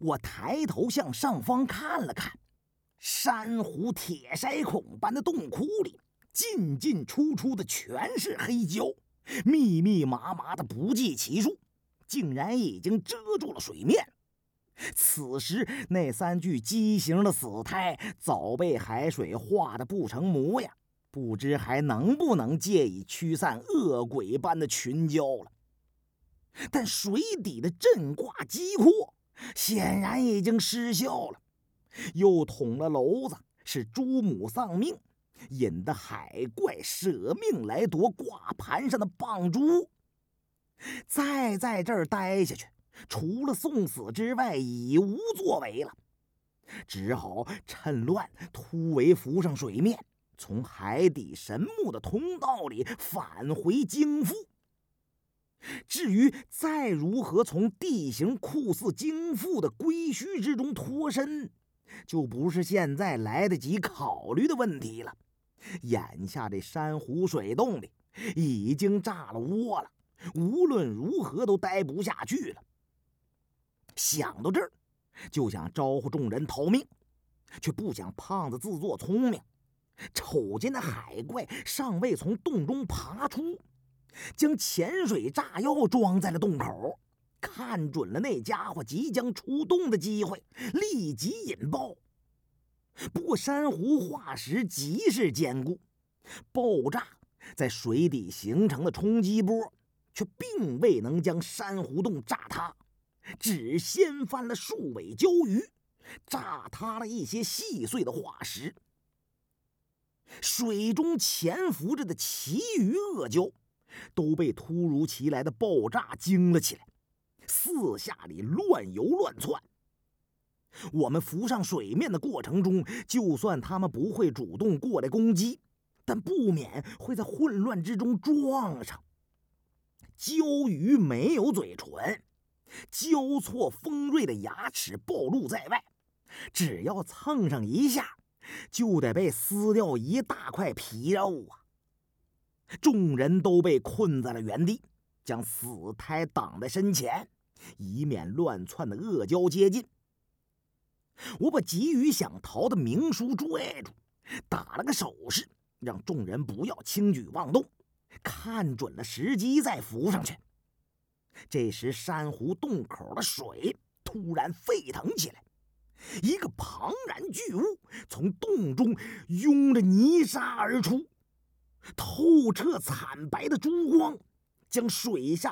我抬头向上方看了看，珊瑚铁筛孔般的洞窟里，进进出出的全是黑胶，密密麻麻的不计其数，竟然已经遮住了水面。此时，那三具畸形的死胎早被海水化得不成模样，不知还能不能借以驱散恶鬼般的群蛟了。但水底的震卦机括显然已经失效了，又捅了娄子，使朱母丧命，引得海怪舍命来夺卦盘上的棒珠。再在这儿待下去。除了送死之外，已无作为了，只好趁乱突围浮上水面，从海底神木的通道里返回京府。至于再如何从地形酷似京府的龟墟之中脱身，就不是现在来得及考虑的问题了。眼下这珊瑚水洞里已经炸了窝了，无论如何都待不下去了。想到这儿，就想招呼众人逃命，却不想胖子自作聪明，瞅见那海怪尚未从洞中爬出，将潜水炸药装在了洞口，看准了那家伙即将出洞的机会，立即引爆。不过珊瑚化石极是坚固，爆炸在水底形成的冲击波，却并未能将珊瑚洞炸塌。只掀翻了数尾礁鱼，炸塌了一些细碎的化石。水中潜伏着的其余恶礁，都被突如其来的爆炸惊了起来，四下里乱游乱窜。我们浮上水面的过程中，就算他们不会主动过来攻击，但不免会在混乱之中撞上。鲛鱼没有嘴唇。交错锋锐的牙齿暴露在外，只要蹭上一下，就得被撕掉一大块皮肉啊！众人都被困在了原地，将死胎挡在身前，以免乱窜的恶蛟接近。我把急于想逃的明叔拽住，打了个手势，让众人不要轻举妄动，看准了时机再浮上去。这时，珊瑚洞口的水突然沸腾起来，一个庞然巨物从洞中拥着泥沙而出，透彻惨白的珠光将水下